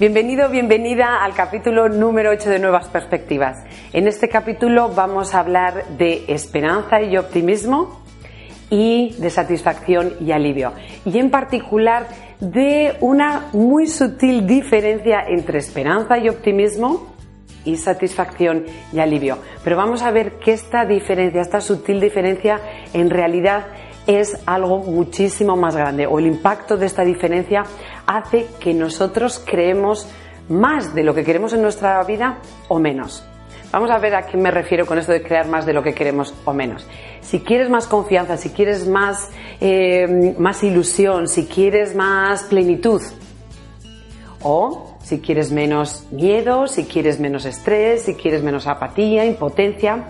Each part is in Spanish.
Bienvenido, bienvenida al capítulo número 8 de Nuevas Perspectivas. En este capítulo vamos a hablar de esperanza y optimismo y de satisfacción y alivio. Y en particular de una muy sutil diferencia entre esperanza y optimismo y satisfacción y alivio. Pero vamos a ver que esta diferencia, esta sutil diferencia, en realidad es algo muchísimo más grande o el impacto de esta diferencia hace que nosotros creemos más de lo que queremos en nuestra vida o menos. Vamos a ver a qué me refiero con esto de crear más de lo que queremos o menos. Si quieres más confianza, si quieres más, eh, más ilusión, si quieres más plenitud, o si quieres menos miedo, si quieres menos estrés, si quieres menos apatía, impotencia,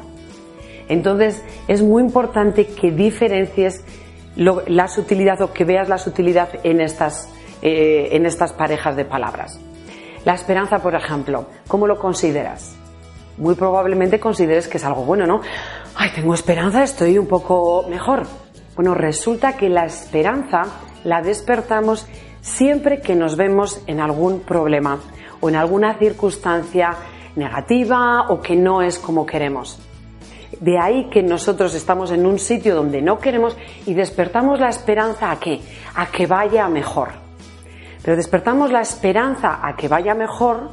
entonces es muy importante que diferencies la sutilidad o que veas la sutilidad en estas, eh, en estas parejas de palabras. La esperanza, por ejemplo, ¿cómo lo consideras? Muy probablemente consideres que es algo bueno, ¿no? Ay, tengo esperanza, estoy un poco mejor. Bueno, resulta que la esperanza la despertamos siempre que nos vemos en algún problema o en alguna circunstancia negativa o que no es como queremos. De ahí que nosotros estamos en un sitio donde no queremos y despertamos la esperanza a qué? A que vaya mejor. Pero despertamos la esperanza a que vaya mejor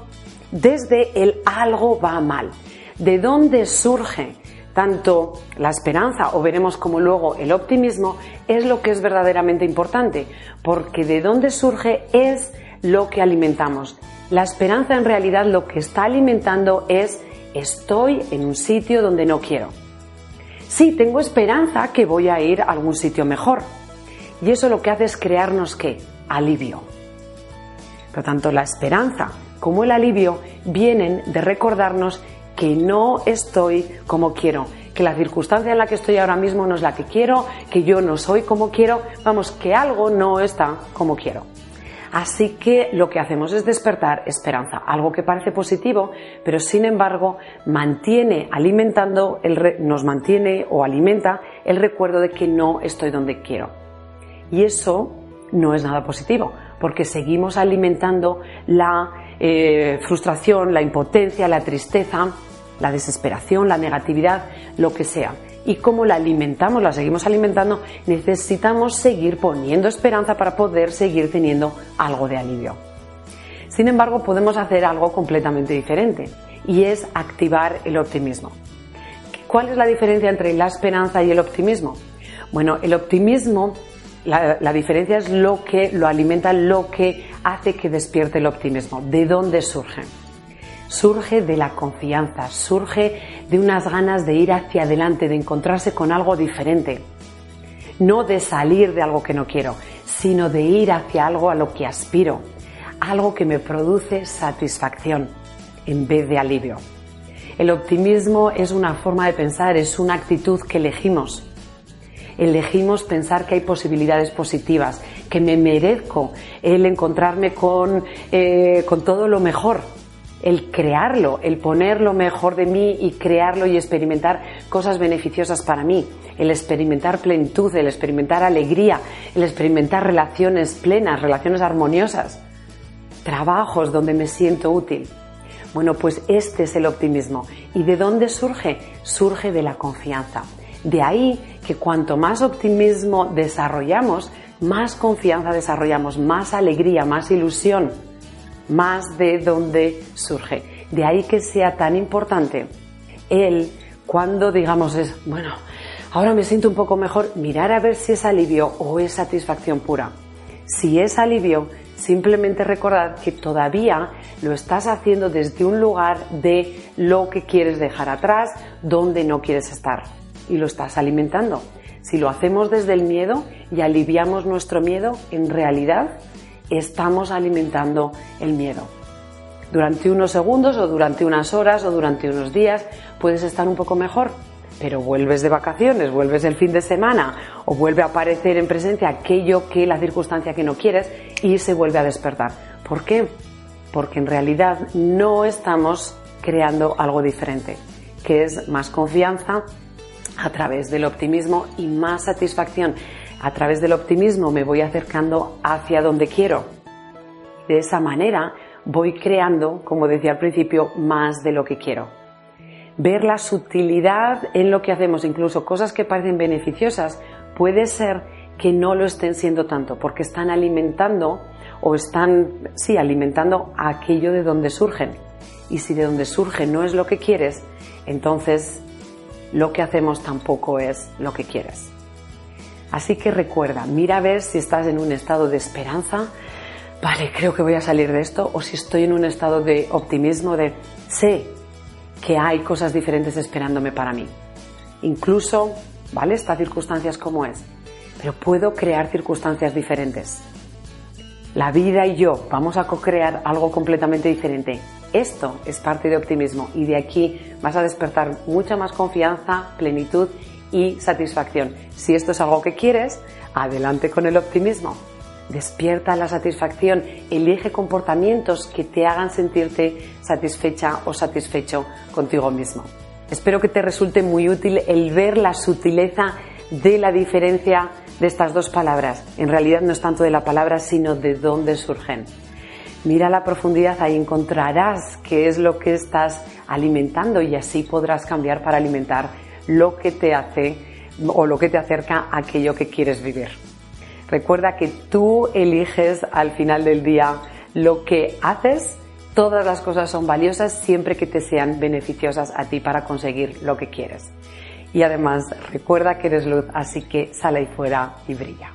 desde el algo va mal. ¿De dónde surge tanto la esperanza o veremos como luego el optimismo es lo que es verdaderamente importante? Porque de dónde surge es lo que alimentamos. La esperanza en realidad lo que está alimentando es estoy en un sitio donde no quiero. Sí, tengo esperanza que voy a ir a algún sitio mejor. Y eso lo que hace es crearnos qué? Alivio. Por lo tanto, la esperanza como el alivio vienen de recordarnos que no estoy como quiero, que la circunstancia en la que estoy ahora mismo no es la que quiero, que yo no soy como quiero, vamos, que algo no está como quiero. Así que lo que hacemos es despertar esperanza, algo que parece positivo, pero sin embargo mantiene alimentando, nos mantiene o alimenta el recuerdo de que no estoy donde quiero. Y eso no es nada positivo, porque seguimos alimentando la eh, frustración, la impotencia, la tristeza, la desesperación, la negatividad, lo que sea y cómo la alimentamos, la seguimos alimentando, necesitamos seguir poniendo esperanza para poder seguir teniendo algo de alivio. Sin embargo, podemos hacer algo completamente diferente y es activar el optimismo. ¿Cuál es la diferencia entre la esperanza y el optimismo? Bueno, el optimismo, la, diferencia es lo que lo alimenta, lo que hace que despierte el optimismo. ¿De dónde surge? Surge de la confianza, surge de unas ganas de ir hacia adelante, de encontrarse con algo diferente. No de salir de algo que no quiero, sino de ir hacia algo a lo que aspiro, algo que me produce satisfacción en vez de alivio. El optimismo es una forma de pensar, es una actitud que elegimos. Elegimos pensar que hay posibilidades positivas, que me merezco el encontrarme con, eh, con todo lo mejor, el crearlo, el poner lo mejor de mí y crearlo y experimentar cosas beneficiosas para mí, el experimentar plenitud, el experimentar alegría, el experimentar relaciones plenas, relaciones armoniosas, trabajos donde me siento útil. Bueno, pues este es el optimismo. ¿Y de dónde surge? Surge de la confianza. De ahí que cuanto más optimismo desarrollamos, más confianza desarrollamos, más alegría, más ilusión más de dónde surge. De ahí que sea tan importante el cuando digamos es, bueno, ahora me siento un poco mejor, mirar a ver si es alivio o es satisfacción pura. Si es alivio, simplemente recordad que todavía lo estás haciendo desde un lugar de lo que quieres dejar atrás, donde no quieres estar. Y lo estás alimentando. Si lo hacemos desde el miedo y aliviamos nuestro miedo, en realidad estamos alimentando el miedo. Durante unos segundos o durante unas horas o durante unos días puedes estar un poco mejor, pero vuelves de vacaciones, vuelves el fin de semana o vuelve a aparecer en presencia aquello que la circunstancia que no quieres y se vuelve a despertar. ¿Por qué? Porque en realidad no estamos creando algo diferente, que es más confianza a través del optimismo y más satisfacción a través del optimismo me voy acercando hacia donde quiero. De esa manera voy creando, como decía al principio, más de lo que quiero. Ver la sutilidad en lo que hacemos, incluso cosas que parecen beneficiosas, puede ser que no lo estén siendo tanto, porque están alimentando o están, sí, alimentando aquello de donde surgen. Y si de donde surge no es lo que quieres, entonces lo que hacemos tampoco es lo que quieres. Así que recuerda, mira a ver si estás en un estado de esperanza, vale, creo que voy a salir de esto, o si estoy en un estado de optimismo, de sé que hay cosas diferentes esperándome para mí. Incluso, ¿vale? Estas circunstancias como es, pero puedo crear circunstancias diferentes. La vida y yo vamos a co-crear algo completamente diferente. Esto es parte de optimismo y de aquí vas a despertar mucha más confianza, plenitud y satisfacción. Si esto es algo que quieres, adelante con el optimismo. Despierta la satisfacción, elige comportamientos que te hagan sentirte satisfecha o satisfecho contigo mismo. Espero que te resulte muy útil el ver la sutileza de la diferencia de estas dos palabras. En realidad no es tanto de la palabra, sino de dónde surgen. Mira la profundidad, ahí encontrarás qué es lo que estás alimentando y así podrás cambiar para alimentar lo que te hace o lo que te acerca a aquello que quieres vivir. Recuerda que tú eliges al final del día lo que haces. Todas las cosas son valiosas siempre que te sean beneficiosas a ti para conseguir lo que quieres. Y además recuerda que eres luz, así que sale ahí fuera y brilla.